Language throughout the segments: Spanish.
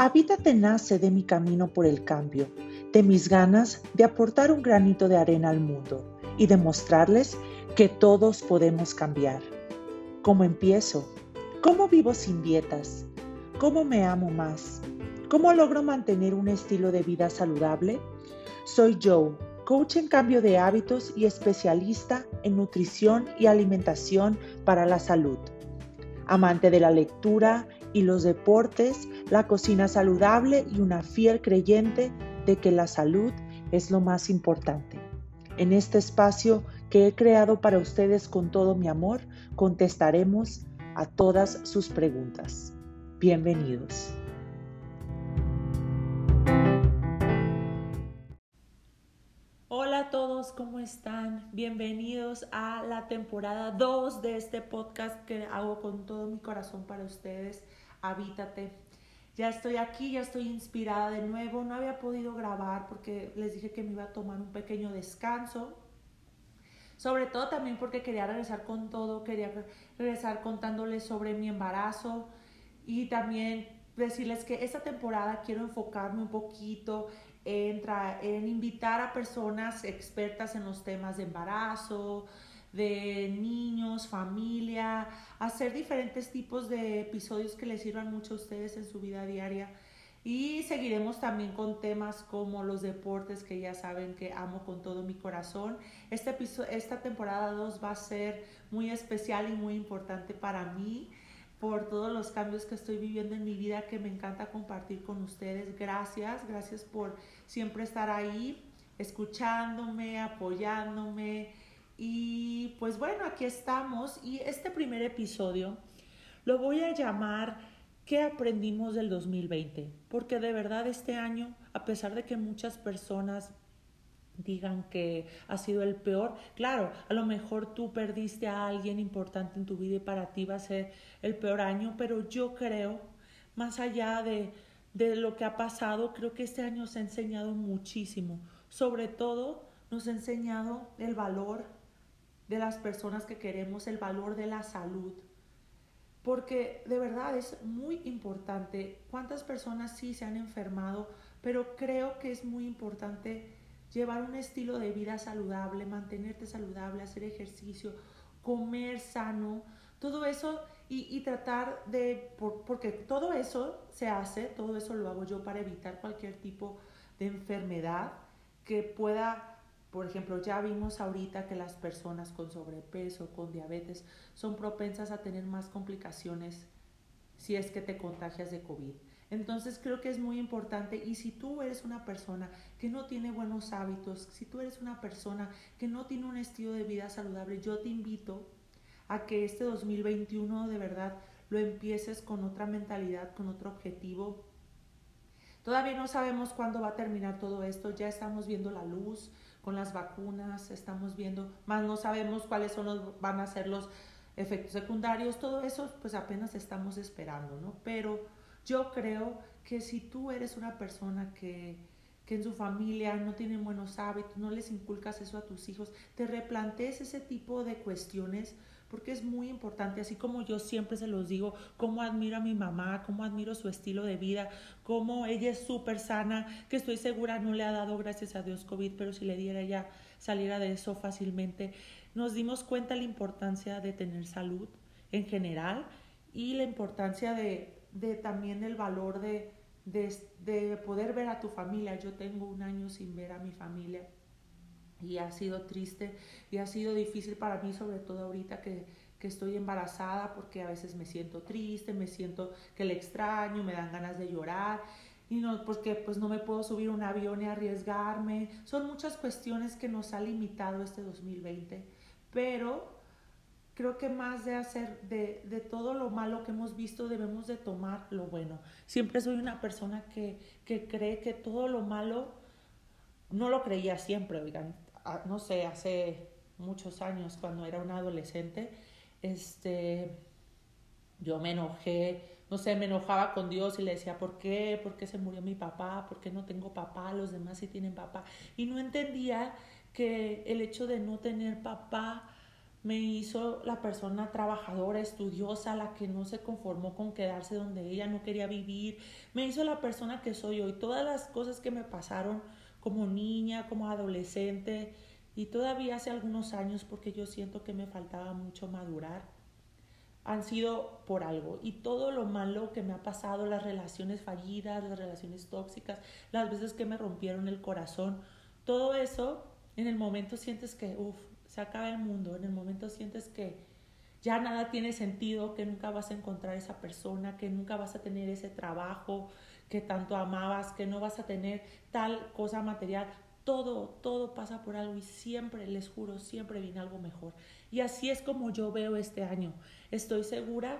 Habítate nace de mi camino por el cambio, de mis ganas de aportar un granito de arena al mundo y demostrarles que todos podemos cambiar. ¿Cómo empiezo? ¿Cómo vivo sin dietas? ¿Cómo me amo más? ¿Cómo logro mantener un estilo de vida saludable? Soy Joe, coach en cambio de hábitos y especialista en nutrición y alimentación para la salud. Amante de la lectura y los deportes, la cocina saludable y una fiel creyente de que la salud es lo más importante. En este espacio que he creado para ustedes con todo mi amor, contestaremos a todas sus preguntas. Bienvenidos. ¿Cómo están? Bienvenidos a la temporada 2 de este podcast que hago con todo mi corazón para ustedes. Habítate. Ya estoy aquí, ya estoy inspirada de nuevo. No había podido grabar porque les dije que me iba a tomar un pequeño descanso. Sobre todo también porque quería regresar con todo, quería regresar contándoles sobre mi embarazo y también decirles que esta temporada quiero enfocarme un poquito en, en invitar a personas expertas en los temas de embarazo, de niños, familia, hacer diferentes tipos de episodios que les sirvan mucho a ustedes en su vida diaria. Y seguiremos también con temas como los deportes que ya saben que amo con todo mi corazón. Este esta temporada 2 va a ser muy especial y muy importante para mí por todos los cambios que estoy viviendo en mi vida que me encanta compartir con ustedes. Gracias, gracias por siempre estar ahí, escuchándome, apoyándome y pues bueno, aquí estamos y este primer episodio lo voy a llamar ¿Qué aprendimos del 2020? Porque de verdad este año, a pesar de que muchas personas digan que ha sido el peor, claro, a lo mejor tú perdiste a alguien importante en tu vida y para ti va a ser el peor año, pero yo creo, más allá de, de lo que ha pasado, creo que este año se ha enseñado muchísimo. Sobre todo nos ha enseñado el valor de las personas que queremos, el valor de la salud. Porque de verdad es muy importante cuántas personas sí se han enfermado, pero creo que es muy importante llevar un estilo de vida saludable, mantenerte saludable, hacer ejercicio, comer sano, todo eso y, tratar de, porque todo eso se hace, todo eso lo hago yo para evitar cualquier tipo de enfermedad que pueda por ejemplo, ya vimos ahorita que las personas con sobrepeso, con diabetes, son propensas a tener más complicaciones si es que te contagias de COVID. Entonces creo que es muy importante y si tú eres una persona que no tiene buenos hábitos, si tú eres una persona que no tiene un estilo de vida saludable, yo te invito a que este 2021 de verdad lo empieces con otra mentalidad, con otro objetivo. Todavía no sabemos cuándo va a terminar todo esto, ya estamos viendo la luz, con las vacunas, estamos viendo, más no sabemos cuáles son los, van a ser los efectos secundarios, todo eso pues apenas estamos esperando, ¿no? Pero yo creo que si tú eres una persona que, que en su familia no tienen buenos hábitos, no les inculcas eso a tus hijos, te replantees ese tipo de cuestiones, porque es muy importante, así como yo siempre se los digo, cómo admiro a mi mamá, cómo admiro su estilo de vida, cómo ella es súper sana, que estoy segura no le ha dado, gracias a Dios, COVID, pero si le diera ya saliera de eso fácilmente. Nos dimos cuenta la importancia de tener salud en general y la importancia de, de también el valor de, de, de poder ver a tu familia. Yo tengo un año sin ver a mi familia y ha sido triste y ha sido difícil para mí, sobre todo ahorita que, que, estoy embarazada, porque a veces me siento triste, me siento que le extraño, me dan ganas de llorar y no, porque pues no me puedo subir un avión y arriesgarme. Son muchas cuestiones que nos ha limitado este 2020, pero creo que más de hacer de, de, todo lo malo que hemos visto debemos de tomar lo bueno. Siempre soy una persona que, que cree que todo lo malo, no lo creía siempre, oigan, no sé, hace muchos años cuando era una adolescente, este, yo me enojé, no sé, me enojaba con Dios y le decía, ¿por qué? ¿Por qué se murió mi papá? ¿Por qué no tengo papá? Los demás sí tienen papá. Y no entendía que el hecho de no tener papá me hizo la persona trabajadora, estudiosa, la que no se conformó con quedarse donde ella no quería vivir, me hizo la persona que soy hoy. Todas las cosas que me pasaron como niña, como adolescente y todavía hace algunos años porque yo siento que me faltaba mucho madurar, han sido por algo. Y todo lo malo que me ha pasado, las relaciones fallidas, las relaciones tóxicas, las veces que me rompieron el corazón, todo eso, en el momento sientes que, uff, se acaba el mundo, en el momento sientes que ya nada tiene sentido, que nunca vas a encontrar esa persona, que nunca vas a tener ese trabajo que tanto amabas, que no vas a tener tal cosa material. Todo, todo pasa por algo y siempre, les juro, siempre viene algo mejor. Y así es como yo veo este año. Estoy segura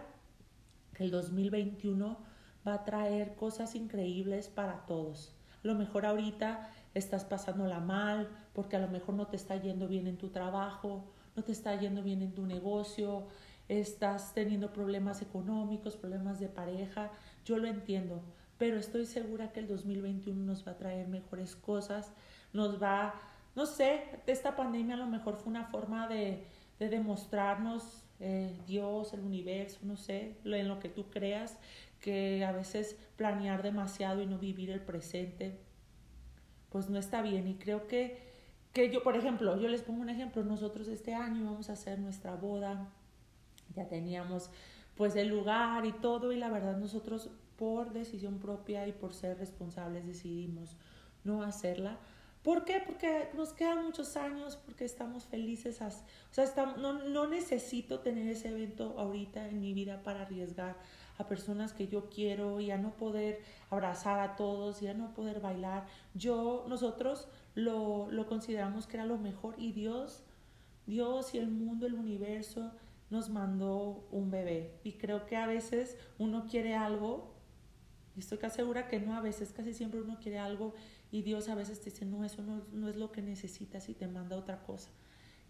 que el 2021 va a traer cosas increíbles para todos. Lo mejor ahorita estás pasándola mal porque a lo mejor no te está yendo bien en tu trabajo, no te está yendo bien en tu negocio, estás teniendo problemas económicos, problemas de pareja, yo lo entiendo, pero estoy segura que el 2021 nos va a traer mejores cosas, nos va, no sé, esta pandemia a lo mejor fue una forma de, de demostrarnos eh, Dios, el universo, no sé, en lo que tú creas, que a veces planear demasiado y no vivir el presente pues no está bien. Y creo que, que yo, por ejemplo, yo les pongo un ejemplo, nosotros este año vamos a hacer nuestra boda, ya teníamos pues el lugar y todo, y la verdad nosotros por decisión propia y por ser responsables decidimos no hacerla. ¿Por qué? Porque nos quedan muchos años, porque estamos felices. o sea, no, no necesito tener ese evento ahorita en mi vida para arriesgar a personas que yo quiero y a no poder abrazar a todos y a no poder bailar. Yo, nosotros lo, lo consideramos que era lo mejor y Dios, Dios y el mundo, el universo nos mandó un bebé. Y creo que a veces uno quiere algo, y estoy casi segura que no, a veces casi siempre uno quiere algo y Dios a veces te dice, no, eso no, no es lo que necesitas y te manda otra cosa.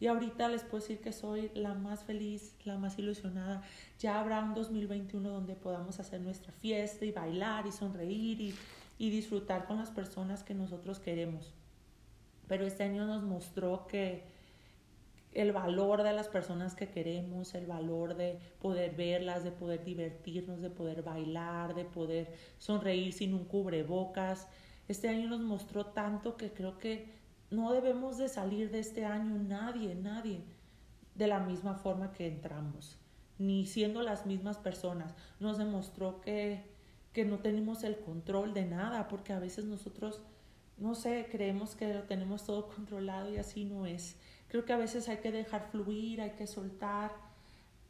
Y ahorita les puedo decir que soy la más feliz, la más ilusionada. Ya habrá un 2021 donde podamos hacer nuestra fiesta y bailar y sonreír y, y disfrutar con las personas que nosotros queremos. Pero este año nos mostró que el valor de las personas que queremos, el valor de poder verlas, de poder divertirnos, de poder bailar, de poder sonreír sin un cubrebocas. Este año nos mostró tanto que creo que no debemos de salir de este año nadie, nadie, de la misma forma que entramos, ni siendo las mismas personas. Nos demostró que, que no tenemos el control de nada, porque a veces nosotros, no sé, creemos que lo tenemos todo controlado y así no es. Creo que a veces hay que dejar fluir, hay que soltar.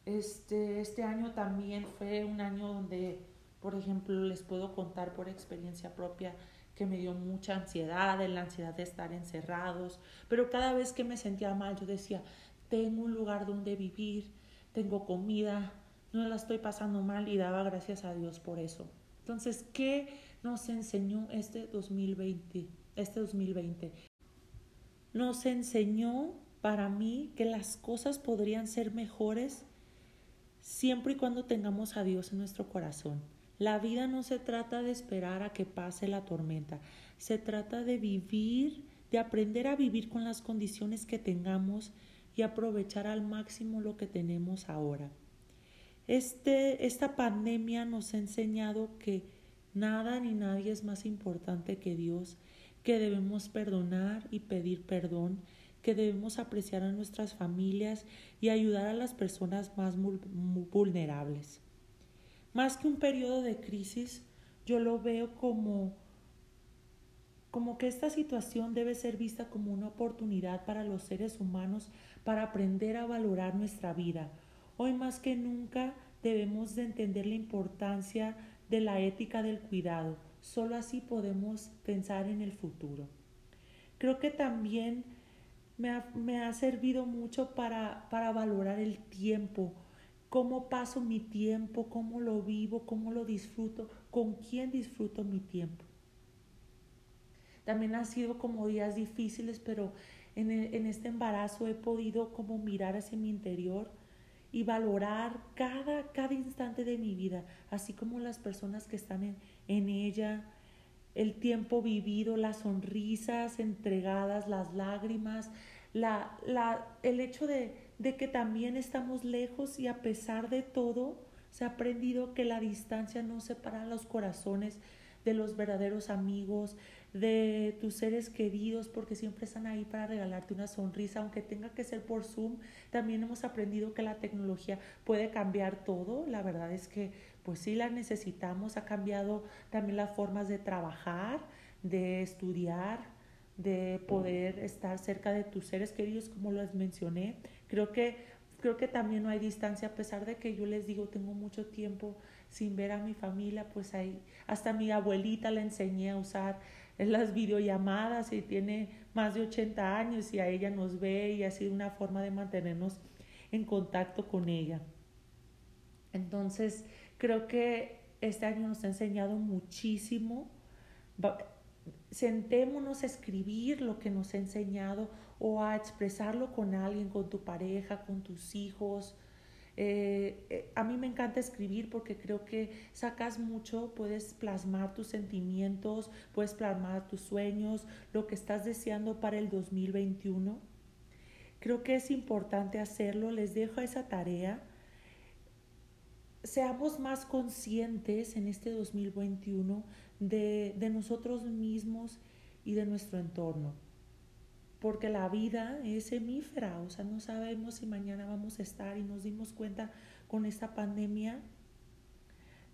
Este, este año también fue un año donde, por ejemplo, les puedo contar por experiencia propia, que me dio mucha ansiedad, la ansiedad de estar encerrados, pero cada vez que me sentía mal yo decía, tengo un lugar donde vivir, tengo comida, no la estoy pasando mal y daba gracias a Dios por eso. Entonces, ¿qué nos enseñó este 2020? Este 2020 nos enseñó para mí que las cosas podrían ser mejores siempre y cuando tengamos a Dios en nuestro corazón. La vida no se trata de esperar a que pase la tormenta, se trata de vivir, de aprender a vivir con las condiciones que tengamos y aprovechar al máximo lo que tenemos ahora. Este, esta pandemia nos ha enseñado que nada ni nadie es más importante que Dios, que debemos perdonar y pedir perdón, que debemos apreciar a nuestras familias y ayudar a las personas más vulnerables. Más que un periodo de crisis, yo lo veo como como que esta situación debe ser vista como una oportunidad para los seres humanos para aprender a valorar nuestra vida. Hoy más que nunca debemos de entender la importancia de la ética del cuidado. Solo así podemos pensar en el futuro. Creo que también me ha, me ha servido mucho para, para valorar el tiempo, cómo paso mi tiempo, cómo lo vivo, cómo lo disfruto, con quién disfruto mi tiempo. También han sido como días difíciles, pero en, en este embarazo he podido como mirar hacia mi interior y valorar cada, cada instante de mi vida, así como las personas que están en, en ella, el tiempo vivido, las sonrisas entregadas, las lágrimas, la, la, el hecho de, de que también estamos lejos y a pesar de todo, se ha aprendido que la distancia no separa los corazones de los verdaderos amigos, de tus seres queridos, porque siempre están ahí para regalarte una sonrisa, aunque tenga que ser por Zoom. También hemos aprendido que la tecnología puede cambiar todo. La verdad es que, pues sí, la necesitamos. Ha cambiado también las formas de trabajar, de estudiar, de poder estar cerca de tus seres queridos, como les mencioné. Creo que creo que también no hay distancia, a pesar de que yo les digo, tengo mucho tiempo sin ver a mi familia, pues ahí, hasta mi abuelita le enseñé a usar las videollamadas y tiene más de 80 años y a ella nos ve y ha sido una forma de mantenernos en contacto con ella. Entonces, creo que este año nos ha enseñado muchísimo. Sentémonos a escribir lo que nos ha enseñado o a expresarlo con alguien, con tu pareja, con tus hijos, eh, eh, a mí me encanta escribir porque creo que sacas mucho, puedes plasmar tus sentimientos, puedes plasmar tus sueños, lo que estás deseando para el 2021. Creo que es importante hacerlo, les dejo esa tarea. Seamos más conscientes en este 2021 de, de nosotros mismos y de nuestro entorno porque la vida es hemífera, o sea, no sabemos si mañana vamos a estar y nos dimos cuenta con esta pandemia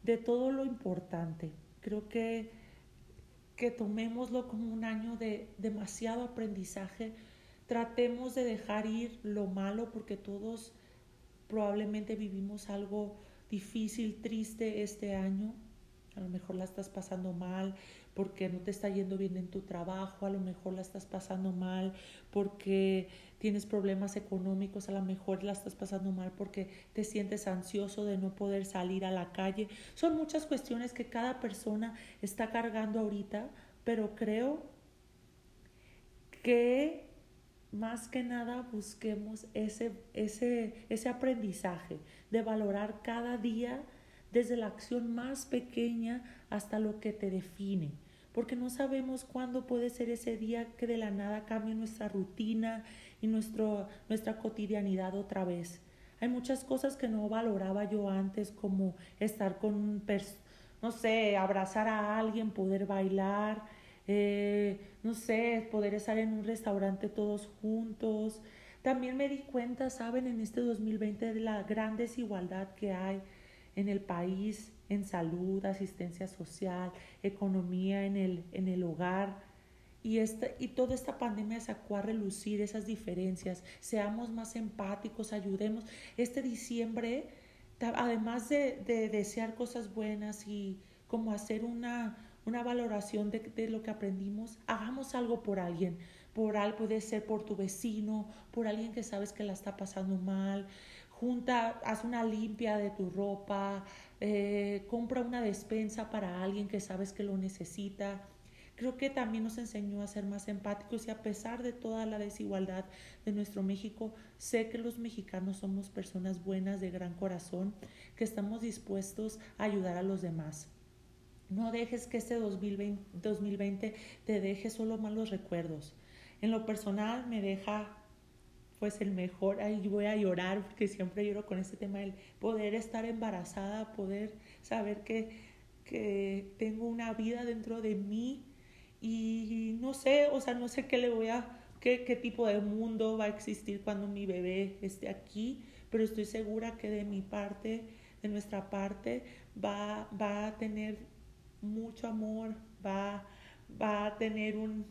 de todo lo importante. Creo que, que tomémoslo como un año de demasiado aprendizaje, tratemos de dejar ir lo malo porque todos probablemente vivimos algo difícil, triste este año, a lo mejor la estás pasando mal, porque no te está yendo bien en tu trabajo, a lo mejor la estás pasando mal porque tienes problemas económicos, a lo mejor la estás pasando mal porque te sientes ansioso de no poder salir a la calle. Son muchas cuestiones que cada persona está cargando ahorita, pero creo que más que nada busquemos ese, ese, ese aprendizaje de valorar cada día desde la acción más pequeña hasta lo que te define porque no sabemos cuándo puede ser ese día que de la nada cambie nuestra rutina y nuestro, nuestra cotidianidad otra vez. Hay muchas cosas que no valoraba yo antes, como estar con, no sé, abrazar a alguien, poder bailar, eh, no sé, poder estar en un restaurante todos juntos. También me di cuenta, saben, en este 2020 de la gran desigualdad que hay en el país en salud, asistencia social, economía en el, en el hogar. Y, esta, y toda esta pandemia sacó a relucir esas diferencias. Seamos más empáticos, ayudemos. Este diciembre, además de, de desear cosas buenas y como hacer una, una valoración de, de, lo que aprendimos, hagamos algo por alguien. Por algo puede ser por tu vecino, por alguien que sabes que la está pasando mal. Junta, haz una limpia de tu ropa, eh, compra una despensa para alguien que sabes que lo necesita. Creo que también nos enseñó a ser más empáticos y a pesar de toda la desigualdad de nuestro México, sé que los mexicanos somos personas buenas de gran corazón, que estamos dispuestos a ayudar a los demás. No dejes que este 2020, 2020 te deje solo malos recuerdos. En lo personal me deja pues el mejor, ahí voy a llorar porque siempre lloro con este tema del poder estar embarazada, poder saber que, que tengo una vida dentro de mí y no sé, o sea, no sé qué le voy a, qué, qué tipo de mundo va a existir cuando mi bebé esté aquí, pero estoy segura que de mi parte, de nuestra parte, va, va a tener mucho amor, va, va a tener un,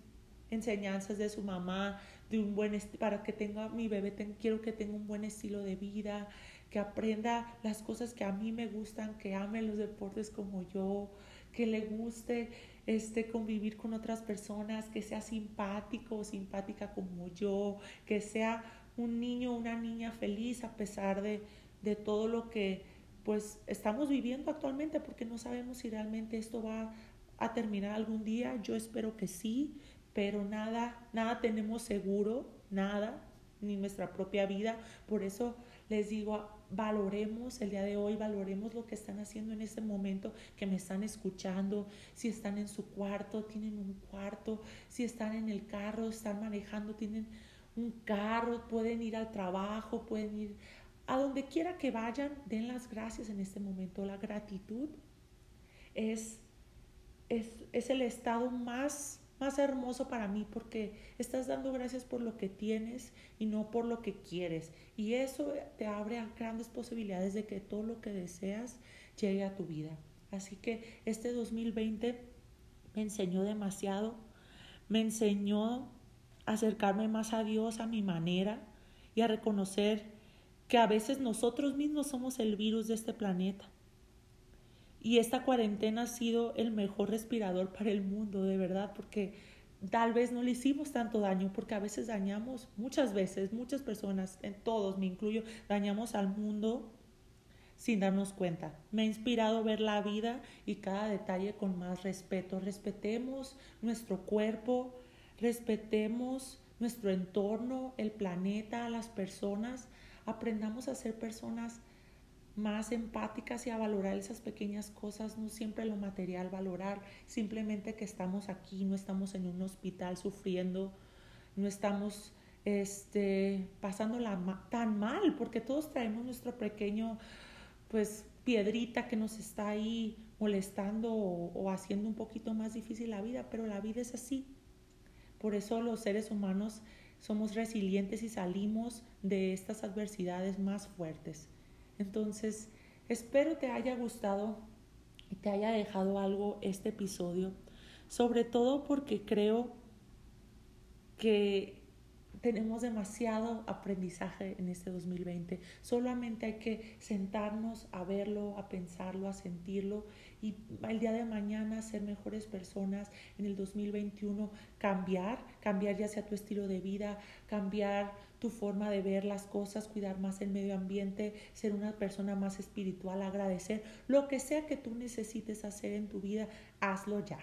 enseñanzas de su mamá, de un buen para que tenga mi bebé, quiero que tenga un buen estilo de vida, que aprenda las cosas que a mí me gustan, que ame los deportes como yo, que le guste este convivir con otras personas, que sea simpático o simpática como yo, que sea un niño o una niña feliz a pesar de, de todo lo que pues estamos viviendo actualmente porque no sabemos si realmente esto va a terminar algún día. Yo espero que sí, pero nada, nada tenemos seguro, nada, ni nuestra propia vida. Por eso les digo, valoremos el día de hoy, valoremos lo que están haciendo en este momento, que me están escuchando, si están en su cuarto, tienen un cuarto, si están en el carro, están manejando, tienen un carro, pueden ir al trabajo, pueden ir a donde quiera que vayan, den las gracias en este momento. La gratitud es, es, es el estado más más hermoso para mí porque estás dando gracias por lo que tienes y no por lo que quieres. Y eso te abre a grandes posibilidades de que todo lo que deseas llegue a tu vida. Así que este 2020 me enseñó demasiado, me enseñó a acercarme más a Dios a mi manera y a reconocer que a veces nosotros mismos somos el virus de este planeta y esta cuarentena ha sido el mejor respirador para el mundo, de verdad, porque tal vez no le hicimos tanto daño, porque a veces dañamos, muchas veces, muchas personas, en todos me incluyo, dañamos al mundo sin darnos cuenta. Me ha inspirado ver la vida y cada detalle con más respeto. Respetemos nuestro cuerpo, respetemos nuestro entorno, el planeta, las personas. Aprendamos a ser personas más empáticas y a valorar esas pequeñas cosas, no siempre lo material, valorar simplemente que estamos aquí, no estamos en un hospital sufriendo, no estamos este, pasándola tan mal, porque todos traemos nuestro pequeño, pues, piedrita que nos está ahí molestando o haciendo un poquito más difícil la vida, pero la vida es así. Por eso los seres humanos somos resilientes y salimos de estas adversidades más fuertes. Entonces, espero te haya gustado y te haya dejado algo este episodio, sobre todo porque creo que tenemos demasiado aprendizaje en este 2020. Solamente hay que sentarnos a verlo, a pensarlo, a sentirlo y el día de mañana ser mejores personas en el 2021, cambiar, cambiar ya sea tu estilo de vida, cambiar tu forma de ver las cosas, cuidar más el medio ambiente, ser una persona más espiritual, agradecer, lo que sea que tú necesites hacer en tu vida, hazlo ya.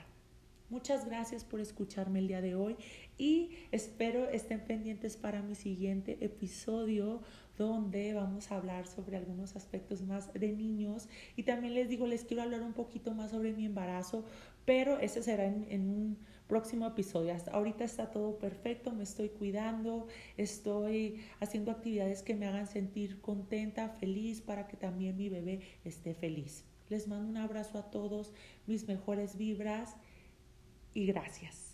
Muchas gracias por escucharme el día de hoy y espero estén pendientes para mi siguiente episodio donde vamos a hablar sobre algunos aspectos más de niños y también les digo, les quiero hablar un poquito más sobre mi embarazo, pero ese será en, un próximo episodio. Hasta ahorita está todo perfecto, me estoy cuidando, estoy haciendo actividades que me hagan sentir contenta, feliz para que también mi bebé esté feliz. Les mando un abrazo a todos, mis mejores vibras y gracias.